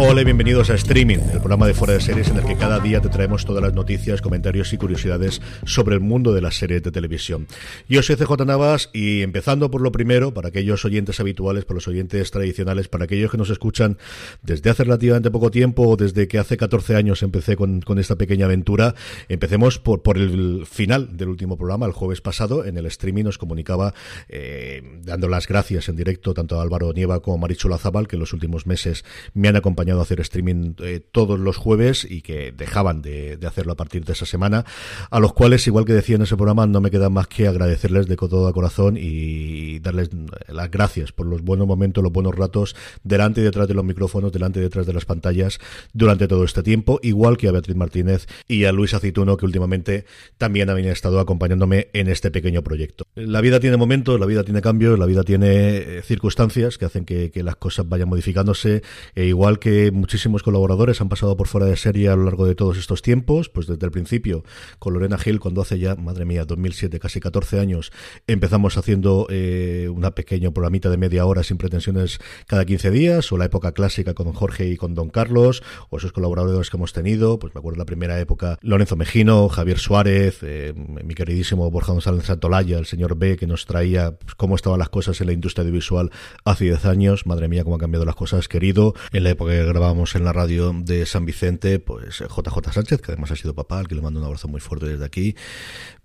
Hola y bienvenidos a Streaming, el programa de fuera de series en el que cada día te traemos todas las noticias, comentarios y curiosidades sobre el mundo de las series de televisión. Yo soy CJ Navas y empezando por lo primero, para aquellos oyentes habituales, para los oyentes tradicionales, para aquellos que nos escuchan desde hace relativamente poco tiempo o desde que hace 14 años empecé con, esta pequeña aventura, empecemos por, por el final del último programa, el jueves pasado, en el streaming nos comunicaba eh, dando las gracias en directo tanto a Álvaro Nieva como a Marichu Lazabal, que en los últimos meses me han acompañado hacer streaming eh, todos los jueves y que dejaban de, hacerlo a partir de esa semana, a los cuales, igual que decía en ese programa, no me queda más que agradecerles de todo corazón y darles las gracias por los buenos momentos, los buenos ratos, delante y detrás de los micrófonos, delante y detrás de las pantallas, durante todo este tiempo, igual que a Beatriz Martínez y a Luis Aceituno, que últimamente también habían estado acompañándome en este pequeño proyecto. La vida tiene momentos, la vida tiene cambios, la vida tiene eh, circunstancias que hacen que, que las cosas vayan modificándose, e igual que muchísimos colaboradores han pasado por fuera de serie a lo largo de todos estos tiempos, pues desde el principio con Lorena Gil, cuando hace ya, madre mía, 2007, casi 14 años, empezamos haciendo eh, una pequeña programita de media hora sin pretensiones cada 15 días, o la época clásica con Jorge y con Don Carlos, o esos colaboradores que hemos tenido, pues me acuerdo la primera época, Lorenzo Mejino, Javier Suárez, eh, mi queridísimo Borja González Santolaya, el señor B, que nos traía pues, cómo estaban las cosas en la industria audiovisual hace 10 años, madre mía, cómo han cambiado las cosas, querido, en la época grabábamos en la radio de San Vicente, pues JJ Sánchez, que además ha sido papá, al que le mando un abrazo muy fuerte desde aquí,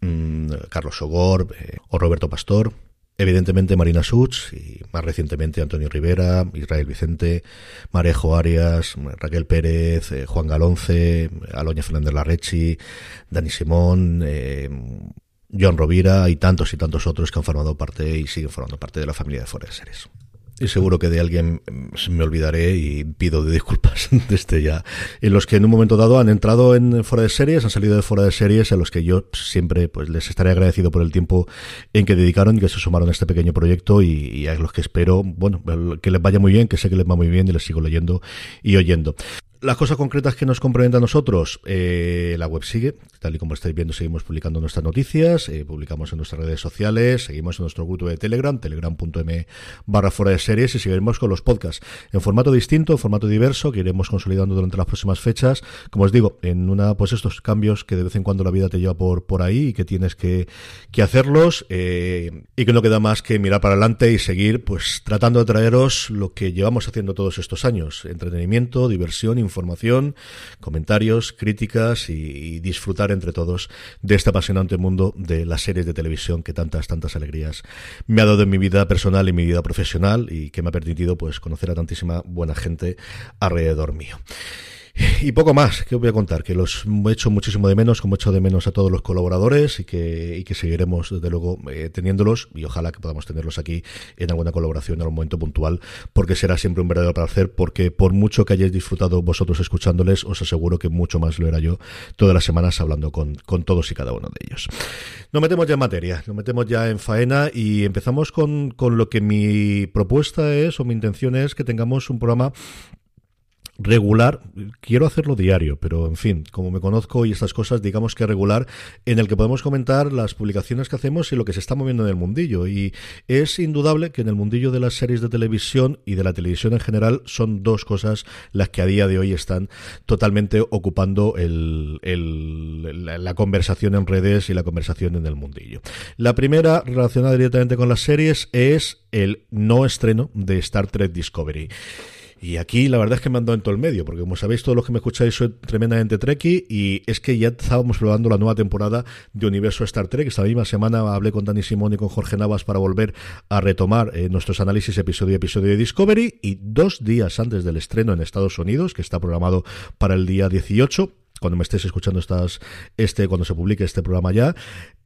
mm, Carlos Sogor eh, o Roberto Pastor. Evidentemente Marina Such y más recientemente Antonio Rivera, Israel Vicente, Marejo Arias, Raquel Pérez, eh, Juan Galonce, Aloña Fernández Larrechi, Dani Simón, eh, John Rovira y tantos y tantos otros que han formado parte y siguen formando parte de la familia de Foreseres y seguro que de alguien mm, me olvidaré y pido disculpas desde ya. En los que en un momento dado han entrado en fuera de series, han salido de fuera de series, a los que yo siempre pues les estaré agradecido por el tiempo en que dedicaron y que se sumaron a este pequeño proyecto y, y a los que espero, bueno, que les vaya muy bien, que sé que les va muy bien y les sigo leyendo y oyendo. Las cosas concretas que nos comprometen a nosotros, eh, la web sigue, tal y como estáis viendo, seguimos publicando nuestras noticias, eh, publicamos en nuestras redes sociales, seguimos en nuestro grupo de Telegram, telegram.m barra fuera de series y seguiremos con los podcasts. En formato distinto, en formato diverso, que iremos consolidando durante las próximas fechas. Como os digo, en una, pues estos cambios que de vez en cuando la vida te lleva por, por ahí y que tienes que, que hacerlos, eh, y que no queda más que mirar para adelante y seguir, pues tratando de traeros lo que llevamos haciendo todos estos años, entretenimiento, diversión, información, comentarios, críticas y, disfrutar entre todos de este apasionante mundo de las series de televisión que tantas, tantas alegrías me ha dado en mi vida personal y mi vida profesional y que me ha permitido pues conocer a tantísima buena gente alrededor mío. Y poco más, que os voy a contar, que los he hecho muchísimo de menos, como he hecho de menos a todos los colaboradores y que, y que seguiremos, desde luego, eh, teniéndolos y ojalá que podamos tenerlos aquí en alguna colaboración en algún momento puntual, porque será siempre un verdadero placer, porque por mucho que hayáis disfrutado vosotros escuchándoles, os aseguro que mucho más lo era yo todas las semanas hablando con, con todos y cada uno de ellos. Nos metemos ya en materia, nos metemos ya en faena y empezamos con, con lo que mi propuesta es o mi intención es que tengamos un programa regular, quiero hacerlo diario, pero en fin, como me conozco y estas cosas, digamos que regular, en el que podemos comentar las publicaciones que hacemos y lo que se está moviendo en el mundillo. Y es indudable que en el mundillo de las series de televisión y de la televisión en general son dos cosas las que a día de hoy están totalmente ocupando el, la conversación en redes y la conversación en el mundillo. La primera, relacionada directamente con las series, es el no estreno de Star Trek Discovery. Y aquí la verdad es que me han dado en todo el medio, porque como sabéis todos los que me escucháis soy tremendamente trekkie y es que ya estábamos probando la nueva temporada de Universo Star Trek. Esta misma semana hablé con Dani Simón y con Jorge Navas para volver a retomar eh, nuestros análisis episodio a episodio de Discovery y dos días antes del estreno en Estados Unidos, que está programado para el día 18, cuando me estéis escuchando estas, este, cuando se publique este programa ya,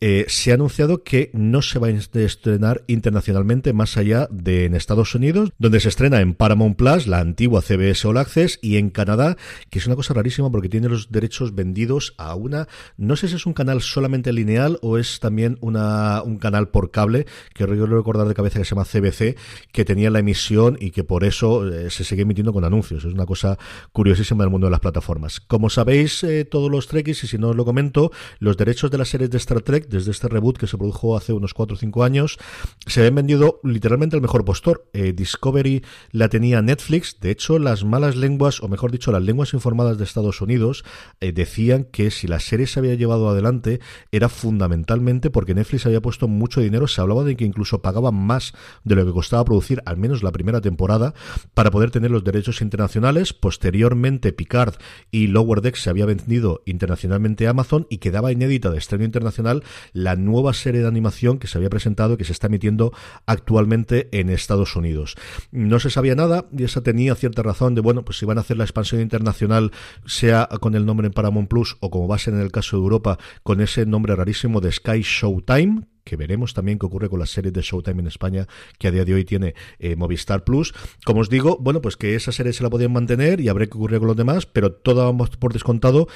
eh, se ha anunciado que no se va a estrenar internacionalmente más allá de en Estados Unidos, donde se estrena en Paramount Plus, la antigua CBS All Access, y en Canadá, que es una cosa rarísima porque tiene los derechos vendidos a una, no sé si es un canal solamente lineal o es también una, un canal por cable, que yo recordar de cabeza que se llama CBC, que tenía la emisión y que por eso eh, se sigue emitiendo con anuncios. Es una cosa curiosísima del mundo de las plataformas. Como sabéis, eh, todos los Trekkies, y si no os lo comento, los derechos de las series de Star Trek, desde este reboot que se produjo hace unos 4 o 5 años, se habían vendido literalmente al mejor postor. Eh, Discovery la tenía Netflix, de hecho, las malas lenguas, o mejor dicho, las lenguas informadas de Estados Unidos, eh, decían que si la serie se había llevado adelante era fundamentalmente porque Netflix había puesto mucho dinero, se hablaba de que incluso pagaban más de lo que costaba producir al menos la primera temporada para poder tener los derechos internacionales. Posteriormente, Picard y Lower Decks se había vendido internacionalmente Amazon y quedaba inédita de estreno internacional la nueva serie de animación que se había presentado y que se está emitiendo actualmente en Estados Unidos. No se sabía nada y esa tenía cierta razón de, bueno, pues si van a hacer la expansión internacional, sea con el nombre en Paramount Plus o como va a ser en el caso de Europa, con ese nombre rarísimo de Sky Showtime, que veremos también qué ocurre con las series de Showtime en España, que a día de hoy tiene eh, Movistar Plus. Como os digo, bueno, pues que esa serie se la podían mantener y habrá que ocurrir con los demás, pero todo vamos por descontado,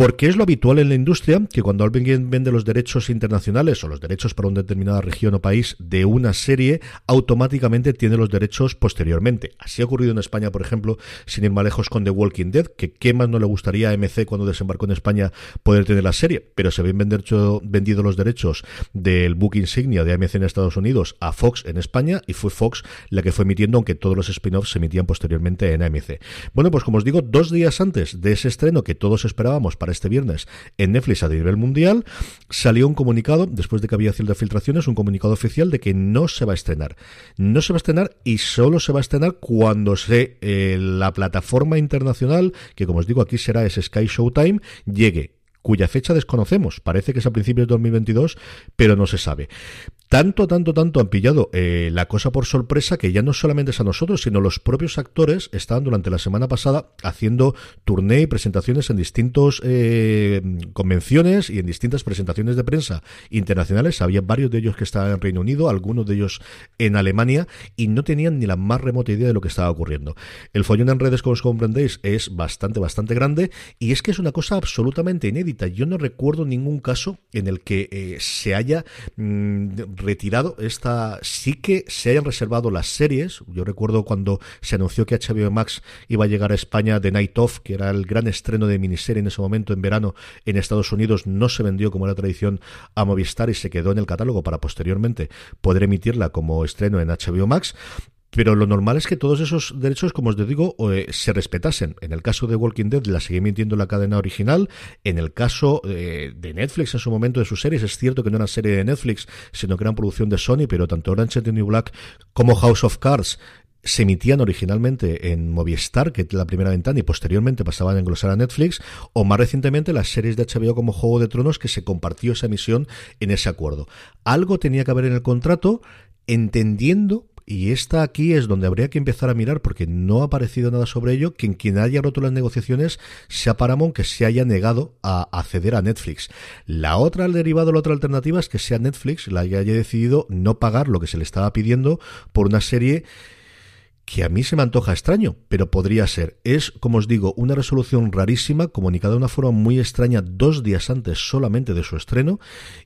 porque es lo habitual en la industria que cuando alguien vende los derechos internacionales o los derechos para una determinada región o país de una serie, automáticamente tiene los derechos posteriormente. Así ha ocurrido en España, por ejemplo, sin ir más lejos con The Walking Dead, que qué más no le gustaría a MC cuando desembarcó en España poder tener la serie, pero se habían vendido los derechos del book insignia de AMC en Estados Unidos a Fox en España y fue Fox la que fue emitiendo, aunque todos los spin-offs se emitían posteriormente en AMC. Bueno, pues como os digo, dos días antes de ese estreno que todos esperábamos para este viernes en Netflix a nivel mundial, salió un comunicado, después de que había ciertas filtraciones, un comunicado oficial de que no se va a estrenar. No se va a estrenar y solo se va a estrenar cuando se eh, la plataforma internacional, que como os digo aquí será es Sky Showtime, llegue cuya fecha desconocemos. Parece que es a principios de 2022, pero no se sabe. Tanto, tanto, tanto han pillado eh, la cosa por sorpresa que ya no solamente es a nosotros, sino los propios actores estaban durante la semana pasada haciendo turné y presentaciones en distintos eh, convenciones y en distintas presentaciones de prensa internacionales. Había varios de ellos que estaban en Reino Unido, algunos de ellos en Alemania y no tenían ni la más remota idea de lo que estaba ocurriendo. El follón en redes, como os comprendéis, es bastante, bastante grande y es que es una cosa absolutamente inédita. Yo no recuerdo ningún caso en el que eh, se haya mm, retirado esta sí que se hayan reservado las series. Yo recuerdo cuando se anunció que HBO Max iba a llegar a España The Night Of, que era el gran estreno de miniserie en ese momento en verano en Estados Unidos, no se vendió como era tradición a Movistar y se quedó en el catálogo para posteriormente poder emitirla como estreno en HBO Max. Pero lo normal es que todos esos derechos, como os digo, eh, se respetasen. En el caso de Walking Dead la sigue emitiendo la cadena original. En el caso eh, de Netflix en su momento de sus series, es cierto que no era serie de Netflix, sino que eran producción de Sony, pero tanto Orange is the New Black como House of Cards se emitían originalmente en Movistar, que es la primera ventana, y posteriormente pasaban a englosar a Netflix, o más recientemente las series de HBO como Juego de Tronos, que se compartió esa emisión en ese acuerdo. Algo tenía que haber en el contrato entendiendo y esta aquí es donde habría que empezar a mirar porque no ha aparecido nada sobre ello, que en quien haya roto las negociaciones sea Paramount que se haya negado a acceder a Netflix. La otra al derivado, la otra alternativa es que sea Netflix la que haya decidido no pagar lo que se le estaba pidiendo por una serie que a mí se me antoja extraño, pero podría ser. Es, como os digo, una resolución rarísima, comunicada de una forma muy extraña dos días antes solamente de su estreno,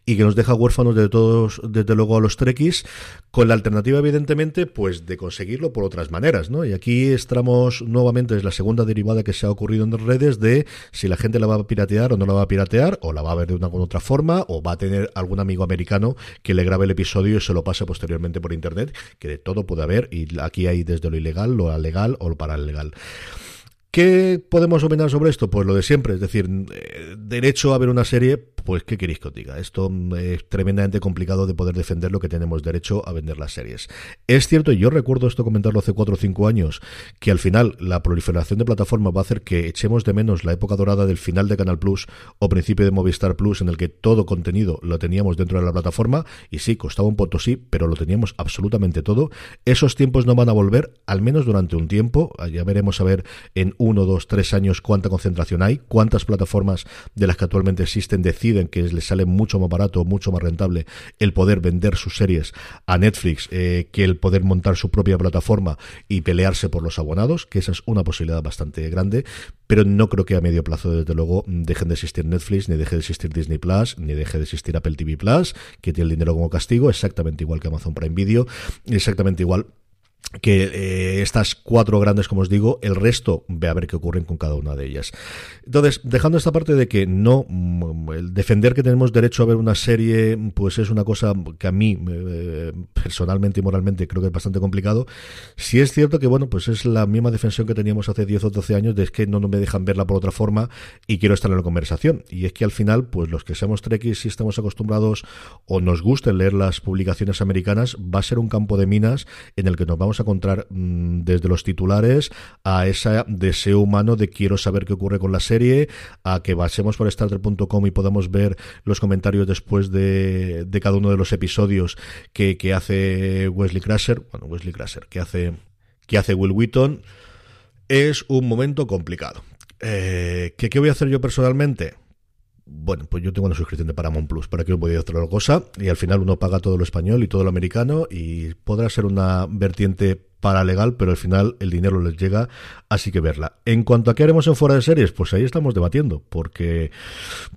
y que nos deja huérfanos de todos, desde luego, a los trekkies, con la alternativa, evidentemente, pues de conseguirlo por otras maneras, ¿no? Y aquí estamos nuevamente, es la segunda derivada que se ha ocurrido en las redes de si la gente la va a piratear o no la va a piratear, o la va a ver de una u otra forma, o va a tener algún amigo americano que le grabe el episodio y se lo pase posteriormente por internet, que de todo puede haber, y aquí hay desde lo ilegal, lo legal o lo paralegal. ¿Qué podemos opinar sobre esto? Pues lo de siempre, es decir, eh, derecho a ver una serie, pues ¿qué queréis que os diga? Esto es tremendamente complicado de poder defender lo que tenemos derecho a vender las series. Es cierto, y yo recuerdo esto comentarlo hace 4 o 5 años, que al final la proliferación de plataformas va a hacer que echemos de menos la época dorada del final de Canal Plus o principio de Movistar Plus, en el que todo contenido lo teníamos dentro de la plataforma, y sí, costaba un sí, pero lo teníamos absolutamente todo. Esos tiempos no van a volver, al menos durante un tiempo, ya veremos a ver en uno, dos, tres años cuánta concentración hay, cuántas plataformas de las que actualmente existen deciden que les sale mucho más barato, mucho más rentable el poder vender sus series a Netflix eh, que el poder montar su propia plataforma y pelearse por los abonados, que esa es una posibilidad bastante grande, pero no creo que a medio plazo, desde luego, dejen de existir Netflix, ni deje de existir Disney Plus, ni deje de existir Apple TV Plus, que tiene el dinero como castigo, exactamente igual que Amazon Prime Video, exactamente igual que eh, estas cuatro grandes, como os digo, el resto ve a ver qué ocurren con cada una de ellas. Entonces, dejando esta parte de que no, mm, el defender que tenemos derecho a ver una serie, pues es una cosa que a mí, eh, personalmente y moralmente, creo que es bastante complicado. Si es cierto que, bueno, pues es la misma defensión que teníamos hace 10 o 12 años, de que no me dejan verla por otra forma y quiero estar en la conversación. Y es que al final, pues los que seamos trekkies si estamos acostumbrados o nos gusten leer las publicaciones americanas, va a ser un campo de minas en el que nos vamos a encontrar mm, desde los titulares a ese deseo humano de quiero saber qué ocurre con la serie, a que pasemos por starter.com y podamos ver los comentarios después de, cada uno de los episodios que, hace Wesley Crusher, bueno, Wesley Crusher, que hace, que hace Will Wheaton, es un momento complicado. Eh, ¿Qué voy a hacer yo personalmente? Bueno, pues yo tengo una suscripción de Paramount Plus, ¿para que os voy a otra cosa? Y al final uno paga todo lo español y todo lo americano y podrá ser una vertiente para legal, pero al final el dinero les llega, así que verla. En cuanto a qué haremos en fuera de series, pues ahí estamos debatiendo, porque,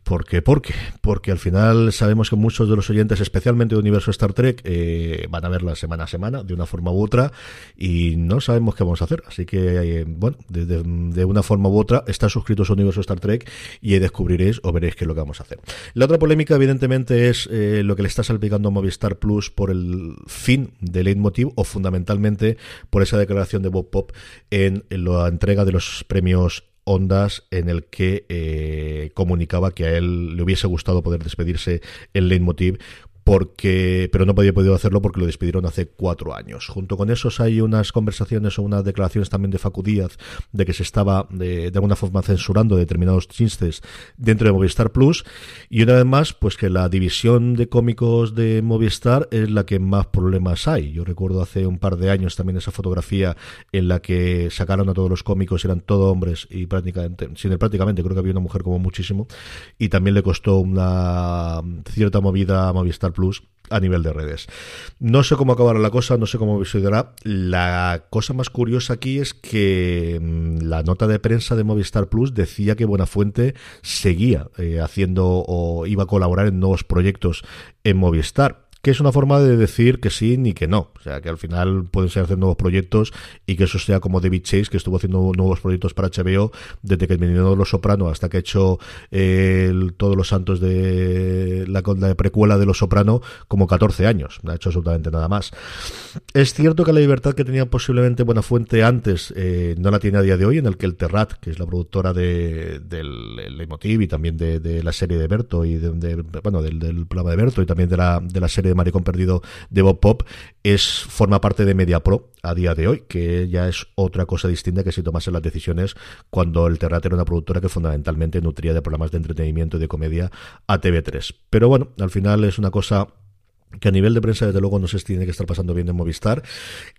porque, porque, porque al final sabemos que muchos de los oyentes, especialmente de Universo Star Trek, eh, van a verla semana a semana, de una forma u otra, y no sabemos qué vamos a hacer. Así que, eh, bueno, de, una forma u otra, está suscritos a Universo Star Trek y ahí descubriréis o veréis qué es lo que vamos a hacer. La otra polémica, evidentemente, es eh, lo que le está salpicando a Movistar Plus por el fin del leitmotiv o fundamentalmente por esa declaración de Bob Pop en, la entrega de los premios Ondas en el que eh, comunicaba que a él le hubiese gustado poder despedirse en Leitmotiv porque pero no podía podido hacerlo porque lo despidieron hace cuatro años. Junto con esos hay unas conversaciones o unas declaraciones también de Facu Díaz de que se estaba de, alguna forma censurando determinados chistes dentro de Movistar Plus y una vez más pues que la división de cómicos de Movistar es la que más problemas hay. Yo recuerdo hace un par de años también esa fotografía en la que sacaron a todos los cómicos eran todos hombres y prácticamente sin el prácticamente creo que había una mujer como muchísimo y también le costó una cierta movida a Movistar Plus a nivel de redes. No sé cómo acabará la cosa, no sé cómo sucederá. La cosa más curiosa aquí es que mm, la nota de prensa de Movistar Plus decía que Buenafuente seguía eh, haciendo o iba a colaborar en nuevos proyectos en Movistar que es una forma de decir que sí ni que no. O sea, que al final pueden ser hacer nuevos proyectos y que eso sea como David Chase, que estuvo haciendo nuevos proyectos para HBO desde que de Los Soprano hasta que ha hecho eh, todos los santos de la, la, precuela de Los Soprano como 14 años. No ha hecho absolutamente nada más. Es cierto que la libertad que tenía posiblemente Buena Fuente antes eh, no la tiene a día de hoy, en el que el Terrat, que es la productora de, del Emotiv y también de, la serie de Berto y de, bueno, del, del, programa de Berto y también de la, de la serie de Maricón Perdido de Bob Pop, es, forma parte de Media Pro a día de hoy, que ya es otra cosa distinta que si tomasen las decisiones cuando el Terrat era una productora que fundamentalmente nutría de programas de entretenimiento y de comedia a TV3. Pero bueno, al final es una cosa que a nivel de prensa desde luego no se tiene que estar pasando bien en Movistar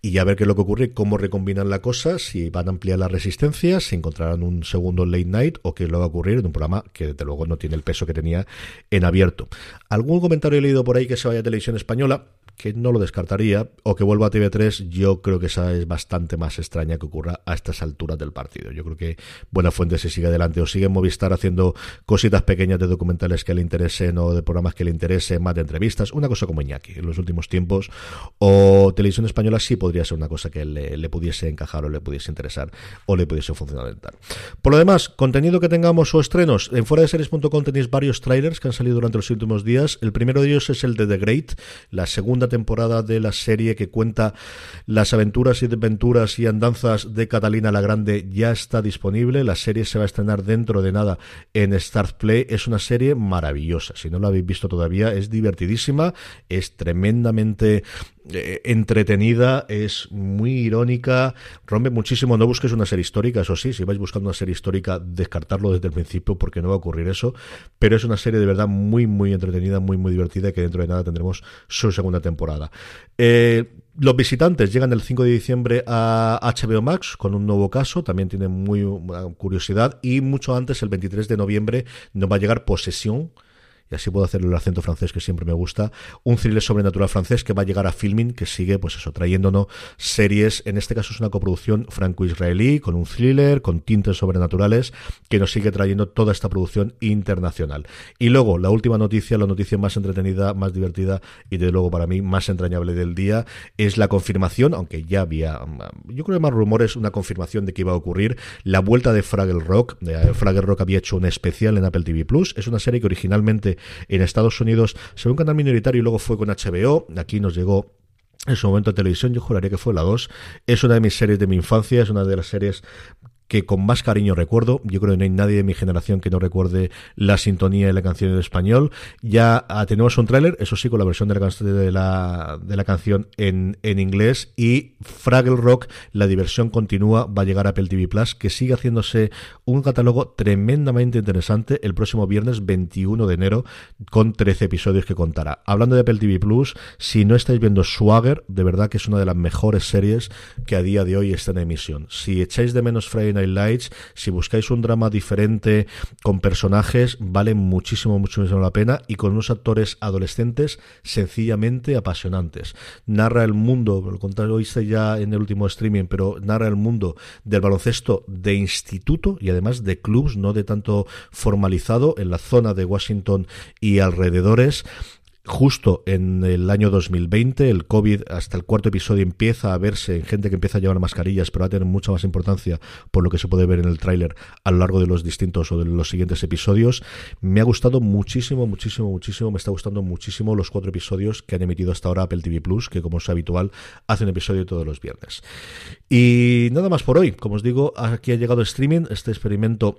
y a ver qué es lo que ocurre, cómo recombinan la cosa, si van a ampliar la resistencia, si encontrarán un segundo late night o qué es lo que va a ocurrir en un programa que desde luego no tiene el peso que tenía en abierto. Algún comentario he leído por ahí que se vaya a televisión española, que no lo descartaría, o que vuelva a TV3, yo creo que esa es bastante más extraña que ocurra a estas alturas del partido. Yo creo que Buena Fuente se sigue adelante o sigue Movistar haciendo cositas pequeñas de documentales que le interesen o de programas que le interesen, más de entrevistas, una cosa como Iñaki en los últimos tiempos, o Televisión Española sí podría ser una cosa que le, pudiese encajar o le pudiese interesar o le pudiese funcionar. Por lo demás, contenido que tengamos o estrenos, en fuera de series.com tenéis varios trailers que han salido durante los últimos días. El primero de ellos es el de The Great, la segunda temporada de la serie que cuenta las aventuras y desventuras y andanzas de Catalina la Grande ya está disponible. La serie se va a estrenar dentro de nada en Start Play. Es una serie maravillosa. Si no la habéis visto todavía, es divertidísima, es tremendamente eh, entretenida, es muy irónica, rompe muchísimo. No busques una serie histórica, eso sí, si vais buscando una serie histórica, descartarlo desde el principio porque no va a ocurrir eso. Pero es una serie de verdad muy, muy entretenida, muy, muy divertida y que dentro de nada tendremos su segunda temporada. Eh, los visitantes llegan el 5 de diciembre a HBO Max con un nuevo caso, también tienen muy curiosidad y mucho antes, el 23 de noviembre, nos va a llegar Posesión y así puedo hacer el acento francés que siempre me gusta, un thriller sobrenatural francés que va a llegar a filming, que sigue, pues eso, trayéndonos series, en este caso es una coproducción franco-israelí, con un thriller, con tintes sobrenaturales, que nos sigue trayendo toda esta producción internacional. Y luego, la última noticia, la noticia más entretenida, más divertida y de luego para mí más entrañable del día, es la confirmación, aunque ya había, yo creo que más rumores, una confirmación de que iba a ocurrir, la vuelta de Fraggle Rock. Fraggle Rock había hecho un especial en Apple TV Plus, es una serie que originalmente en Estados Unidos se ve un canal minoritario y luego fue con HBO. Aquí nos llegó en su momento a televisión, yo juraría que fue la 2. Es una de mis series de mi infancia, es una de las series que con más cariño recuerdo. Yo creo que no hay nadie de mi generación que no recuerde la sintonía y la canción en español. Ya ah, tenemos un tráiler, eso sí, con la versión de la, canción en, en, inglés. Y Fraggle Rock, la diversión continúa, va a llegar a Apple TV Plus, que sigue haciéndose un catálogo tremendamente interesante el próximo viernes 21 de enero, con 13 episodios que contará. Hablando de Apple TV Plus, si no estáis viendo Swagger, de verdad que es una de las mejores series que a día de hoy está en emisión. Si echáis de menos Friday Lights, si buscáis un drama diferente con personajes, vale muchísimo, muchísimo la pena y con unos actores adolescentes sencillamente apasionantes. Narra el mundo, lo contaste ya en el último streaming, pero narra el mundo del baloncesto de instituto y además de clubs, no de tanto formalizado en la zona de Washington y alrededores justo en el año 2020, el COVID hasta el cuarto episodio empieza a verse en gente que empieza a llevar mascarillas, pero va a tener mucha más importancia por lo que se puede ver en el tráiler a lo largo de los distintos o de los siguientes episodios. Me ha gustado muchísimo, muchísimo, muchísimo, me está gustando muchísimo los cuatro episodios que han emitido hasta ahora Apple TV Plus, que como es habitual, hace un episodio todos los viernes. Y nada más por hoy. Como os digo, aquí ha llegado streaming, este experimento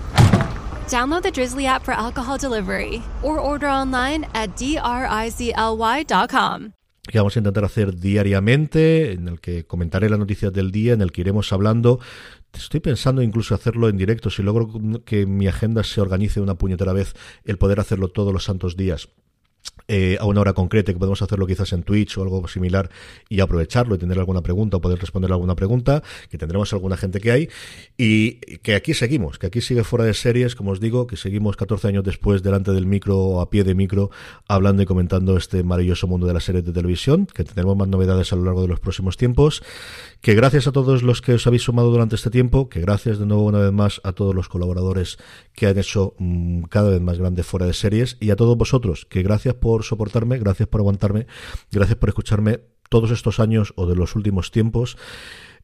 Download the Drizzly app for alcohol delivery or order online at drizly.com. que vamos a intentar hacer diariamente, en el que comentaré las noticias del día, en el que iremos hablando. Estoy pensando incluso hacerlo en directo, si logro que mi agenda se organice una puñetera vez, el poder hacerlo todos los santos días eh, a una hora concreta, que podemos hacerlo quizás en Twitch o algo similar y aprovecharlo y tener alguna pregunta o poder responder alguna pregunta, que tendremos alguna gente que hay. Y que aquí seguimos, que aquí sigue fuera de series, como os digo, que seguimos 14 años después delante del micro o a pie de micro hablando y comentando este maravilloso mundo de las series de televisión, que tendremos más novedades a lo largo de los próximos tiempos, que gracias a todos los que os habéis sumado durante este tiempo, que gracias de nuevo una vez más a todos los colaboradores que han hecho mm, cada vez más grande fuera de series y a todos vosotros, que gracias por soportarme, gracias por aguantarme, gracias por escucharme todos estos años o de los últimos tiempos.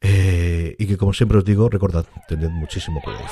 Eh, y que como siempre os digo, recordad, tened muchísimo cuidado.